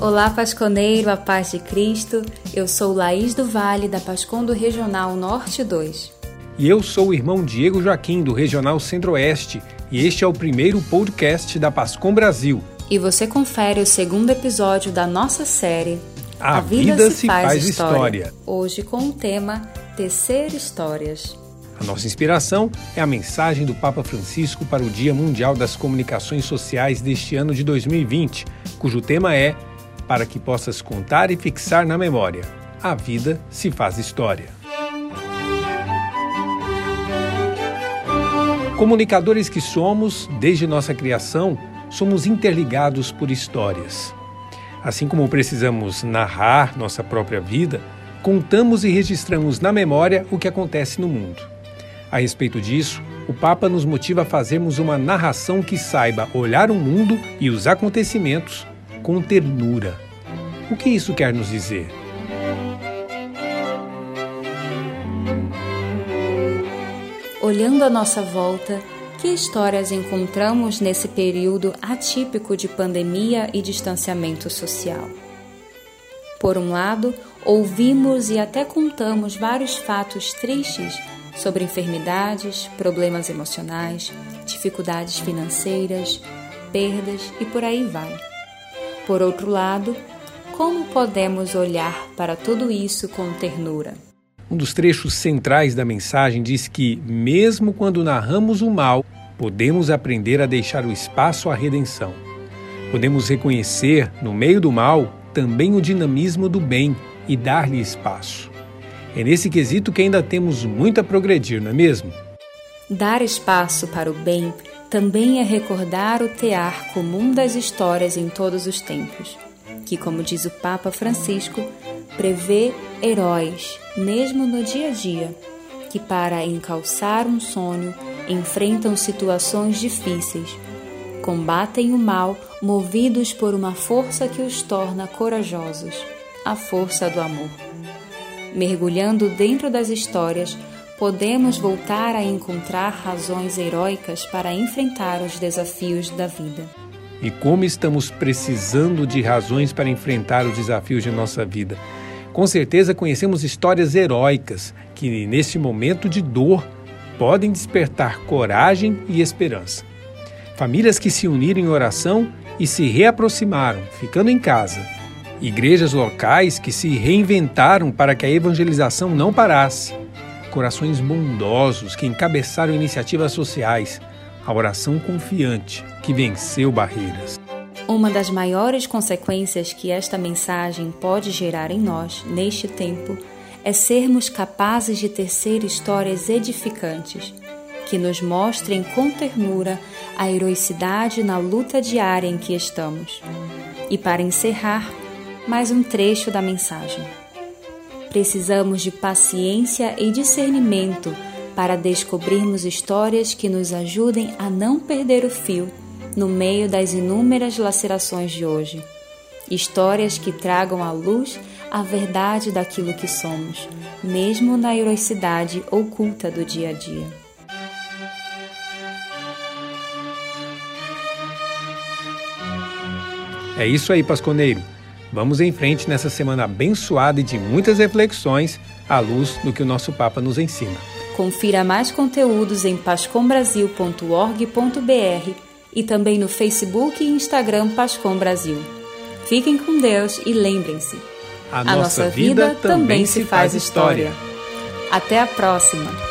Olá, Pasconeiro, a paz de Cristo. Eu sou Laís do Vale, da Pascom do Regional Norte 2. E eu sou o irmão Diego Joaquim, do Regional Centro-Oeste, e este é o primeiro podcast da Pascom Brasil. E você confere o segundo episódio da nossa série A, a vida, vida, se, faz, faz história. história. Hoje com o tema Tecer Histórias. A nossa inspiração é a mensagem do Papa Francisco para o Dia Mundial das Comunicações Sociais deste ano de 2020, cujo tema é para que possas contar e fixar na memória. A vida se faz história. Comunicadores que somos, desde nossa criação, somos interligados por histórias. Assim como precisamos narrar nossa própria vida, contamos e registramos na memória o que acontece no mundo. A respeito disso, o Papa nos motiva a fazermos uma narração que saiba olhar o mundo e os acontecimentos com ternura. O que isso quer nos dizer? Olhando à nossa volta, que histórias encontramos nesse período atípico de pandemia e distanciamento social? Por um lado, ouvimos e até contamos vários fatos tristes sobre enfermidades, problemas emocionais, dificuldades financeiras, perdas e por aí vai. Por outro lado, como podemos olhar para tudo isso com ternura? Um dos trechos centrais da mensagem diz que, mesmo quando narramos o mal, podemos aprender a deixar o espaço à redenção. Podemos reconhecer, no meio do mal, também o dinamismo do bem e dar-lhe espaço. É nesse quesito que ainda temos muito a progredir, não é mesmo? Dar espaço para o bem também é recordar o tear comum das histórias em todos os tempos, que, como diz o Papa Francisco, prevê heróis, mesmo no dia a dia, que, para encalçar um sonho, enfrentam situações difíceis, combatem o mal movidos por uma força que os torna corajosos a força do amor. Mergulhando dentro das histórias, podemos voltar a encontrar razões heróicas para enfrentar os desafios da vida. E como estamos precisando de razões para enfrentar os desafios de nossa vida. Com certeza conhecemos histórias heróicas que, neste momento de dor, podem despertar coragem e esperança. Famílias que se uniram em oração e se reaproximaram, ficando em casa. Igrejas locais que se reinventaram para que a evangelização não parasse corações bondosos que encabeçaram iniciativas sociais, a oração confiante que venceu barreiras. Uma das maiores consequências que esta mensagem pode gerar em nós neste tempo é sermos capazes de tecer histórias edificantes que nos mostrem com ternura a heroicidade na luta diária em que estamos. E para encerrar, mais um trecho da mensagem. Precisamos de paciência e discernimento para descobrirmos histórias que nos ajudem a não perder o fio no meio das inúmeras lacerações de hoje. Histórias que tragam à luz a verdade daquilo que somos, mesmo na heroicidade oculta do dia a dia. É isso aí, Pasconeiro. Vamos em frente nessa semana abençoada e de muitas reflexões à luz do que o nosso Papa nos ensina. Confira mais conteúdos em pascombrasil.org.br e também no Facebook e Instagram Pascom Brasil. Fiquem com Deus e lembrem-se: a, a, nossa vida, vida também se faz história. história. Até a próxima!